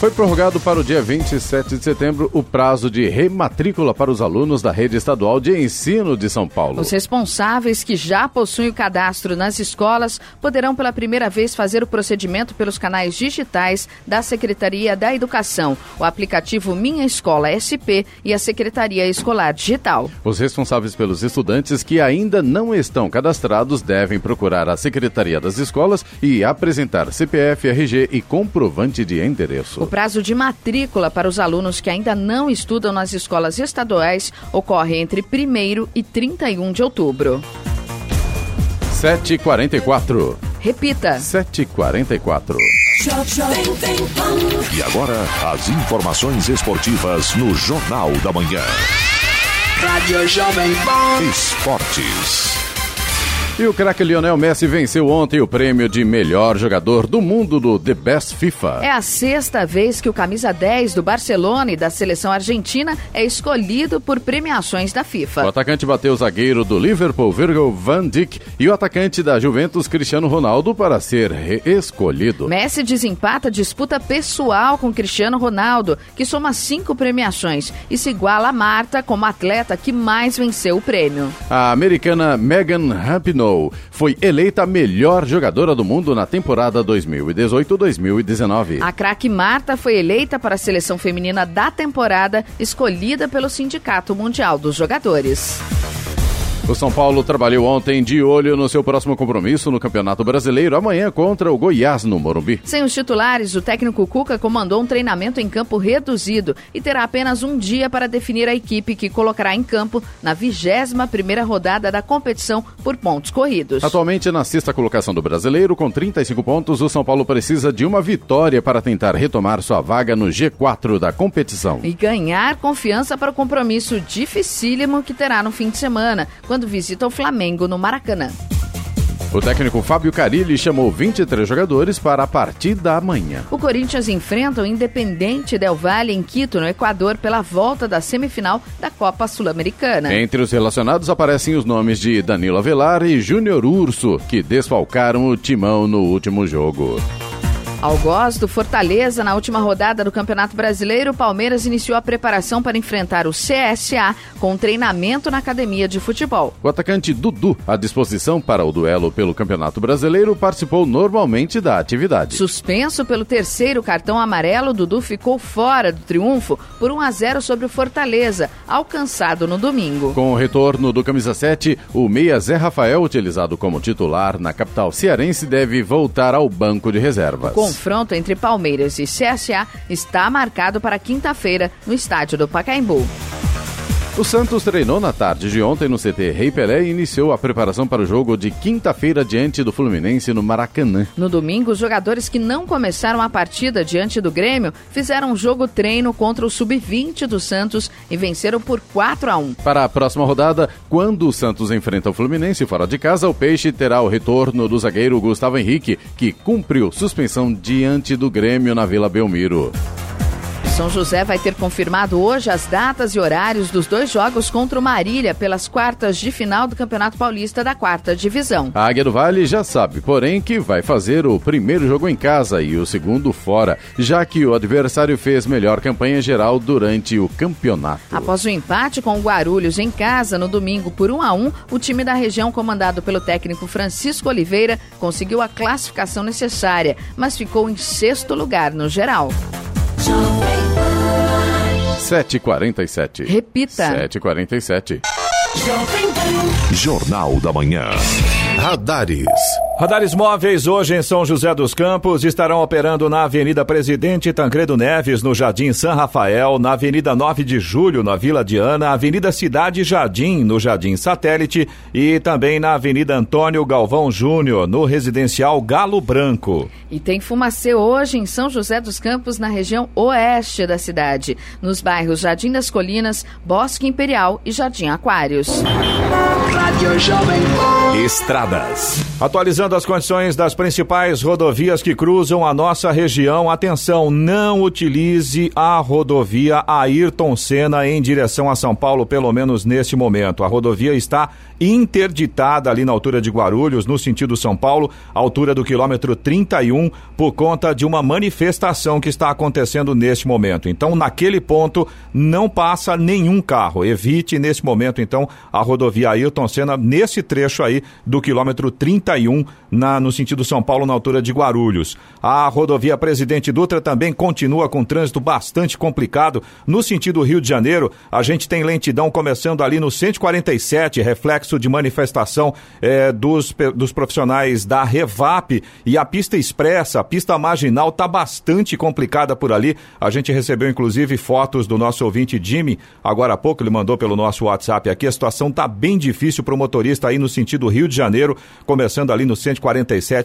Foi prorrogado para o dia 27 de setembro o prazo de rematrícula para os alunos da rede estadual de ensino de São Paulo. Os responsáveis que já possuem o cadastro nas escolas poderão pela primeira vez fazer o procedimento pelos canais digitais da Secretaria da Educação, o aplicativo Minha Escola SP e a Secretaria Escolar Digital. Os responsáveis pelos estudantes que ainda não estão cadastrados devem procurar a Secretaria das Escolas e apresentar CPF, RG e comprovante de endereço. O prazo de matrícula para os alunos que ainda não estudam nas escolas estaduais ocorre entre 1 e 31 de outubro. 7h44. Repita. 7h44. E agora, as informações esportivas no Jornal da Manhã. Rádio Jovem Pan. Esportes. E o craque Lionel Messi venceu ontem o prêmio de melhor jogador do mundo do The Best FIFA. É a sexta vez que o camisa 10 do Barcelona e da seleção argentina é escolhido por premiações da O FIFA. atacante bateu o zagueiro do Liverpool, Virgil van Dijk, e o atacante da Juventus, Cristiano Ronaldo, para ser reescolhido. Messi desempata disputa pessoal com Cristiano Ronaldo, que soma cinco premiações e se iguala a Marta como atleta que mais venceu o prêmio. A americana Megan Rapinoe foi eleita a melhor jogadora do mundo na temporada 2018-2019. A craque Marta foi eleita para a seleção feminina da temporada, escolhida pelo Sindicato Mundial dos Jogadores. O São Paulo trabalhou ontem de olho no seu próximo compromisso no Campeonato Brasileiro, amanhã contra o Goiás no Morumbi. Sem os titulares, o técnico Cuca comandou um treinamento em campo reduzido e terá apenas um dia para definir a equipe que colocará em campo na 21ª rodada da competição por pontos corridos. Atualmente na sexta colocação do Brasileiro, com 35 pontos, o São Paulo precisa de uma vitória para tentar retomar sua vaga no G4 da competição. E ganhar confiança para o compromisso dificílimo que terá no fim de semana, quando visita o Flamengo no Maracanã. O técnico Fábio Carilli chamou 23 jogadores para a partida amanhã. O Corinthians enfrenta o Independente Del Valle em Quito, no Equador, pela volta da semifinal da Copa Sul-Americana. Entre os relacionados aparecem os nomes de Danilo Avelar e Júnior Urso, que desfalcaram o timão no último jogo. Algoz do Fortaleza, na última rodada do Campeonato Brasileiro, o Palmeiras iniciou a preparação para enfrentar o CSA com treinamento na academia de futebol. O atacante Dudu, à disposição para o duelo pelo Campeonato Brasileiro, participou normalmente da atividade. Suspenso pelo terceiro cartão amarelo, Dudu ficou fora do triunfo por 1 a 0 sobre o Fortaleza, alcançado no domingo. Com o retorno do camisa 7, o meia Zé Rafael, utilizado como titular na capital cearense, deve voltar ao banco de reservas. Com confronto entre Palmeiras e CSA está marcado para quinta-feira no estádio do Pacaembu. O Santos treinou na tarde de ontem no CT Rei Pelé e iniciou a preparação para o jogo de quinta-feira diante do Fluminense no Maracanã. No domingo, os jogadores que não começaram a partida diante do Grêmio fizeram um jogo treino contra o Sub-20 do Santos e venceram por 4 a 1. Para a próxima rodada, quando o Santos enfrenta o Fluminense fora de casa, o Peixe terá o retorno do zagueiro Gustavo Henrique, que cumpriu suspensão diante do Grêmio na Vila Belmiro. São José vai ter confirmado hoje as datas e horários dos dois jogos contra o Marília pelas quartas de final do Campeonato Paulista da quarta divisão. A Águia do Vale já sabe, porém, que vai fazer o primeiro jogo em casa e o segundo fora, já que o adversário fez melhor campanha geral durante o campeonato. Após o empate com o Guarulhos em casa no domingo por 1 a 1, o time da região comandado pelo técnico Francisco Oliveira conseguiu a classificação necessária, mas ficou em sexto lugar no geral. 7h47. Repita. 7h47. Jornal da Manhã. Radares. Radares móveis hoje em São José dos Campos estarão operando na Avenida Presidente Tancredo Neves, no Jardim São Rafael, na Avenida 9 de Julho, na Vila Diana, Avenida Cidade Jardim, no Jardim Satélite e também na Avenida Antônio Galvão Júnior, no Residencial Galo Branco. E tem fumacê hoje em São José dos Campos, na região oeste da cidade, nos bairros Jardim das Colinas, Bosque Imperial e Jardim Aquários. Estradas. Atualizando as condições das principais rodovias que cruzam a nossa região. Atenção, não utilize a rodovia Ayrton Senna em direção a São Paulo, pelo menos neste momento. A rodovia está interditada ali na altura de Guarulhos, no sentido São Paulo, altura do quilômetro 31, por conta de uma manifestação que está acontecendo neste momento. Então, naquele ponto, não passa nenhum carro. Evite nesse momento, então, a rodovia Ayrton Senna, nesse trecho aí do quilômetro 31, na, no sentido São Paulo, na altura de Guarulhos. A rodovia Presidente Dutra também continua com trânsito bastante complicado. No sentido Rio de Janeiro, a gente tem lentidão começando ali no 147, reflexo de manifestação eh, dos, dos profissionais da Revap e a pista expressa, a pista marginal está bastante complicada por ali. A gente recebeu inclusive fotos do nosso ouvinte Jimmy, agora há pouco ele mandou pelo nosso WhatsApp aqui. A situação está bem difícil para o motorista aí no sentido Rio de Janeiro, começando ali no 147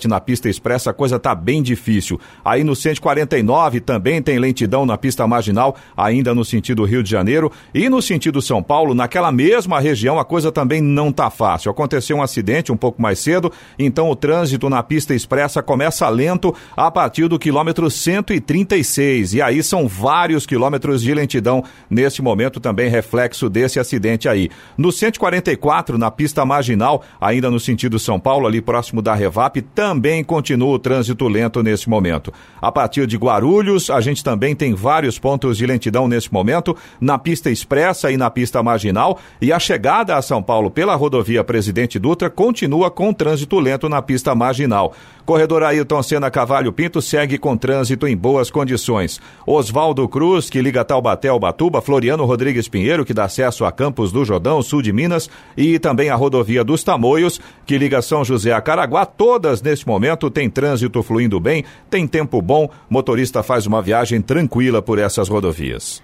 na pista expressa, a coisa está bem difícil. Aí no 149 também tem lentidão na pista marginal, ainda no sentido Rio de Janeiro. E no sentido São Paulo, naquela mesma região, a coisa também não está fácil. Aconteceu um acidente um pouco mais cedo, então o trânsito na pista expressa começa lento a partir do quilômetro 136. E aí são vários quilômetros de lentidão neste momento, também reflexo desse acidente aí. No 144, na pista marginal, ainda no sentido São Paulo, ali próximo da Revap, também continua o trânsito lento nesse momento. A partir de Guarulhos, a gente também tem vários pontos de lentidão nesse momento, na pista expressa e na pista marginal, e a chegada a São Paulo pela rodovia Presidente Dutra continua com trânsito lento na pista marginal. Corredor Ailton Senna Cavalho Pinto segue com trânsito em boas condições. Oswaldo Cruz, que liga Taubaté ao Batuba, Floriano Rodrigues Pinheiro, que dá acesso a Campos do Jordão, sul de Minas, e também a rodovia dos Tamoios, que liga São José a Caraguá, todas neste momento têm trânsito fluindo bem, tem tempo bom, motorista faz uma viagem tranquila por essas rodovias.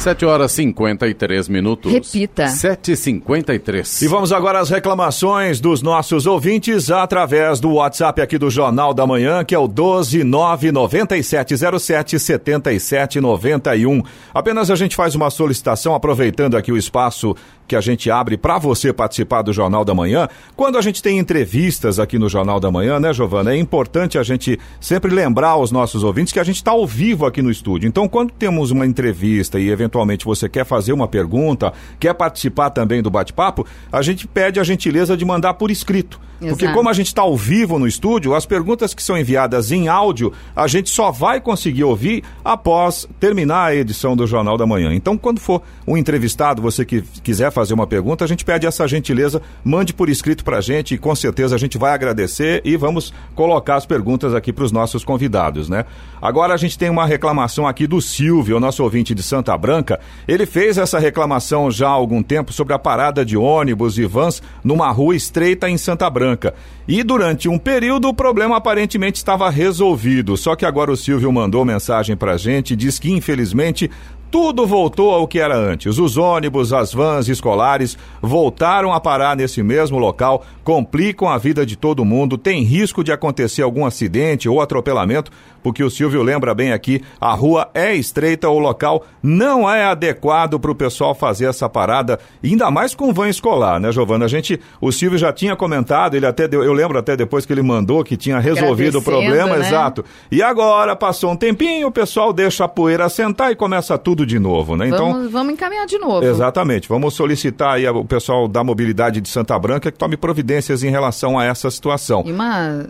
7 horas 53 minutos. Repita. 7h53. E vamos agora às reclamações dos nossos ouvintes através do WhatsApp aqui do Jornal da Manhã, que é o 12997077791. Apenas a gente faz uma solicitação, aproveitando aqui o espaço que a gente abre para você participar do Jornal da Manhã. Quando a gente tem entrevistas aqui no Jornal da Manhã, né, Giovana? É importante a gente sempre lembrar aos nossos ouvintes que a gente está ao vivo aqui no estúdio. Então, quando temos uma entrevista e eventualmente você quer fazer uma pergunta, quer participar também do bate-papo, a gente pede a gentileza de mandar por escrito. Porque Exato. como a gente está ao vivo no estúdio, as perguntas que são enviadas em áudio, a gente só vai conseguir ouvir após terminar a edição do Jornal da Manhã. Então, quando for um entrevistado, você que quiser fazer uma pergunta, a gente pede essa gentileza, mande por escrito para a gente e com certeza a gente vai agradecer e vamos colocar as perguntas aqui para os nossos convidados, né? Agora a gente tem uma reclamação aqui do Silvio, o nosso ouvinte de Santa Branca. Ele fez essa reclamação já há algum tempo sobre a parada de ônibus e vans numa rua estreita em Santa Branca. E durante um período o problema aparentemente estava resolvido. Só que agora o Silvio mandou mensagem pra gente e diz que infelizmente tudo voltou ao que era antes. Os ônibus, as vans escolares voltaram a parar nesse mesmo local, complicam a vida de todo mundo, tem risco de acontecer algum acidente ou atropelamento, porque o Silvio lembra bem aqui, a rua é estreita, o local não é adequado para o pessoal fazer essa parada, ainda mais com van escolar, né, Giovana? A gente, o Silvio já tinha comentado, ele até deu, eu lembro até depois que ele mandou que tinha resolvido o problema, né? exato. E agora passou um tempinho, o pessoal deixa a poeira assentar e começa tudo de novo, né? Então, vamos, vamos encaminhar de novo. Exatamente. Vamos solicitar aí o pessoal da mobilidade de Santa Branca que tome providências em relação a essa situação. E uma,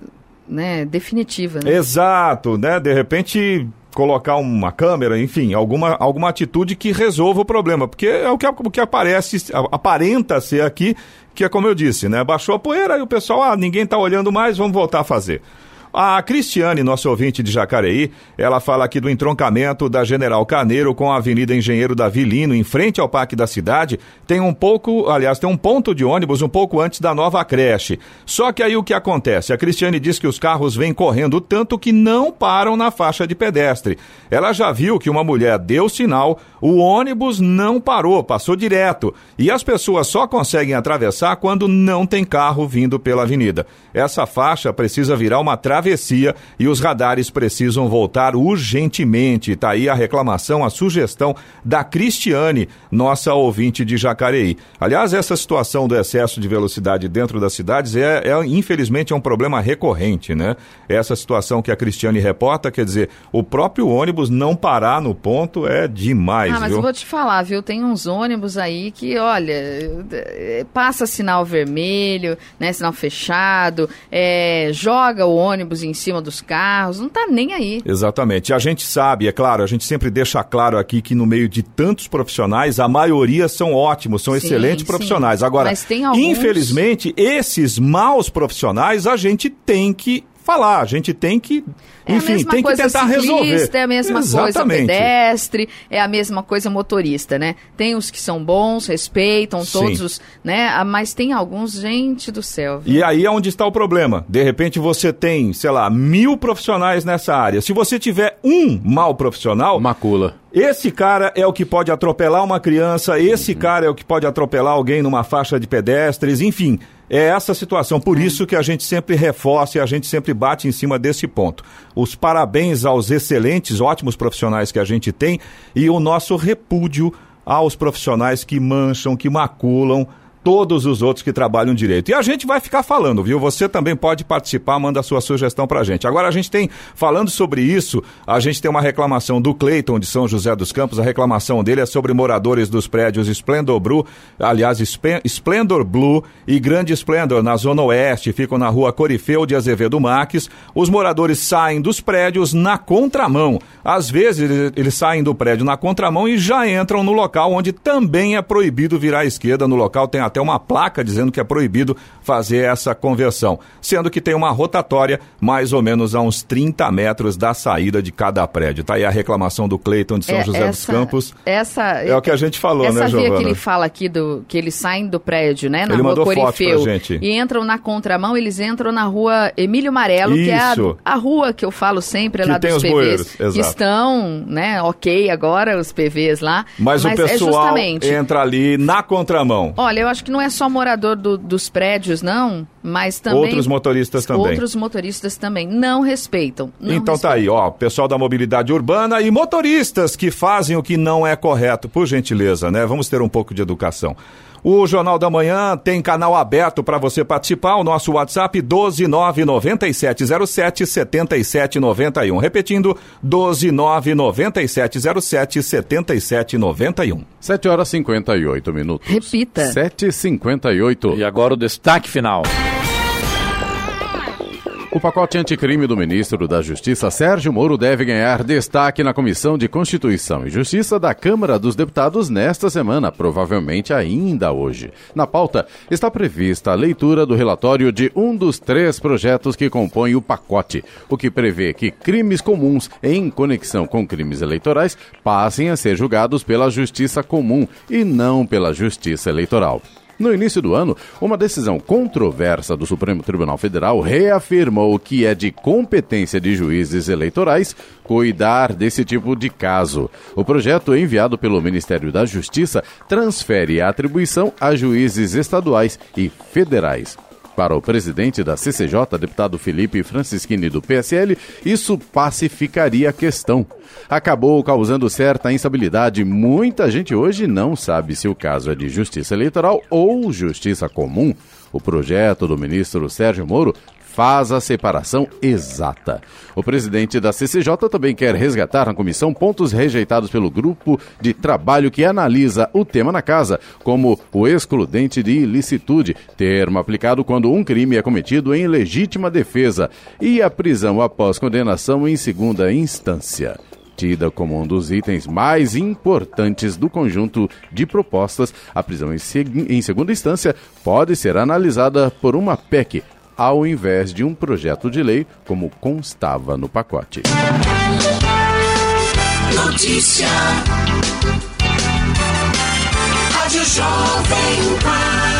né, definitiva, né? Exato, né? De repente colocar uma câmera, enfim, alguma, alguma atitude que resolva o problema, porque é o que, o que aparece, aparenta ser aqui, que é como eu disse, né? Baixou a poeira e o pessoal, ah, ninguém tá olhando mais, vamos voltar a fazer. A Cristiane, nosso ouvinte de Jacareí, ela fala aqui do entroncamento da General Carneiro com a Avenida Engenheiro Davi Lino, em frente ao Parque da Cidade. Tem um pouco, aliás, tem um ponto de ônibus um pouco antes da nova creche. Só que aí o que acontece? A Cristiane diz que os carros vêm correndo tanto que não param na faixa de pedestre. Ela já viu que uma mulher deu sinal, o ônibus não parou, passou direto. E as pessoas só conseguem atravessar quando não tem carro vindo pela avenida. Essa faixa precisa virar uma travessia e os radares precisam voltar urgentemente. Tá aí a reclamação, a sugestão da Cristiane, nossa ouvinte de Jacareí. Aliás, essa situação do excesso de velocidade dentro das cidades é, é infelizmente é um problema recorrente, né? Essa situação que a Cristiane reporta, quer dizer, o próprio ônibus não parar no ponto é demais, Ah, mas viu? eu vou te falar, viu? Tem uns ônibus aí que, olha, eh, passa sinal vermelho, né? Sinal fechado, eh, joga o ônibus em cima dos carros, não tá nem aí. Exatamente. A gente sabe, é claro, a gente sempre deixa claro aqui que no meio de tantos profissionais, a maioria são ótimos, são Sim, excelentes sim. profissionais. Agora, Mas tem alguns- infelizmente, esses maus profissionais a gente tem que falar, a gente tem que, É a enfim, mesma tem que coisa tentar ciclista, resolver. É a mesma coisa Exatamente. pedestre, é a mesma coisa motorista, né? Tem os que são bons, respeitam Sim. todos os, né? Ah, Mas tem alguns, gente do céu. viu? E aí é onde está o problema. De repente você tem, sei lá, mil profissionais nessa área. Se você tiver um mau profissional, Macula. Esse cara é o que pode atropelar uma criança, esse cara é o que pode atropelar alguém numa faixa de pedestres, enfim. É essa situação, por isso que a gente sempre reforça e a gente sempre bate em cima desse ponto. Os parabéns aos excelentes, ótimos profissionais que a gente tem e o nosso repúdio aos profissionais que mancham, que maculam todos os outros que trabalham direito. E a gente vai ficar falando, viu? Você também pode participar, manda a sua sugestão pra gente. Agora a gente tem, falando sobre isso, a gente tem uma reclamação do Cleiton de São José dos Campos. A reclamação dele é sobre moradores dos prédios Splendor Blue, aliás, Splendor Blue e Grande Splendor, na Zona Oeste, ficam na rua Corifeu de Azevedo Marques. Os moradores saem dos prédios na contramão. Às vezes eles saem do prédio na contramão e já entram no local onde também é proibido virar à esquerda. No local tem até uma placa dizendo que é proibido fazer essa conversão, sendo que tem uma rotatória mais ou menos a uns 30 metros da saída de cada prédio. Tá aí a reclamação do Cleiton de São É, José essa- dos Campos. Essa, É o que a gente falou, essa né, via Giovana? que ele fala aqui do que eles saem do prédio, né, na Ele rua mandou foto Corifeu pra gente. e entram na contramão, eles entram na rua Emílio Marelo, que é a, Isso. a rua que eu falo sempre Que lá tem dos os PVs, bueiros, que exato. estão, né, OK agora os PVs lá, Mas, o é pessoal justamente entra ali na contramão. Olha, eu acho que não é só morador do- dos prédios, não, mas também. Outros motoristas também. Outros motoristas também não respeitam. não então tá aí, ó, pessoal da mobilidade urbana e motoristas que fazem o que não é correto, por gentileza, né? Vamos ter um pouco de educação. O Jornal da Manhã tem canal aberto para você participar. O nosso WhatsApp 1299707 7791. Repetindo, 1299707 7791. 7 horas e 58 minutos. Repita. 7h58. E agora o destaque final. O pacote anticrime do ministro da Justiça, Sérgio Moro, deve ganhar destaque na Comissão de Constituição e Justiça da Câmara dos Deputados nesta semana, provavelmente ainda hoje. Na pauta está prevista a leitura do relatório de um dos três projetos que compõem o pacote, o que prevê que crimes comuns em conexão com crimes eleitorais passem a ser julgados pela Justiça Comum e não pela Justiça Eleitoral. No início do ano, uma decisão controversa do Supremo Tribunal Federal reafirmou que é de competência de juízes eleitorais cuidar desse tipo de caso. O projeto enviado pelo Ministério da Justiça transfere a atribuição a juízes estaduais e federais. Para o presidente da CCJ, deputado Felipe Francischini do PSL, isso pacificaria a questão. Acabou causando certa instabilidade. Muita gente hoje não sabe se o caso é de justiça eleitoral ou justiça comum. O projeto do ministro Sérgio Moro faz a separação exata. O presidente da CCJ também quer resgatar na comissão pontos rejeitados pelo grupo de trabalho que analisa o tema na casa, como o excludente de ilicitude, termo aplicado quando um crime é cometido em legítima defesa, e a prisão após condenação em segunda instância tida como um dos itens mais importantes do conjunto de propostas, a prisão em, seg- em segunda instância pode ser analisada por uma PEC, ao invés de um projeto de lei, como constava no pacote. Notícia. Rádio Jovem Pan.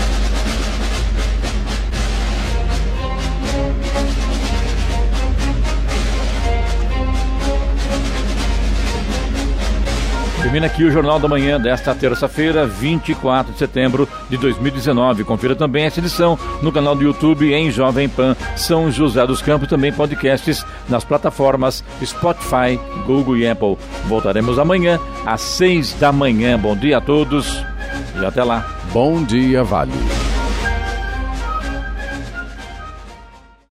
Termina aqui o Jornal da Manhã desta terça-feira, 24 de setembro de 2019. Confira também essa edição no canal do YouTube em Jovem Pan São José dos Campos, também podcasts nas plataformas Spotify, Google e Apple. Voltaremos amanhã às seis da manhã. Bom dia a todos e até lá. Bom dia, Vale.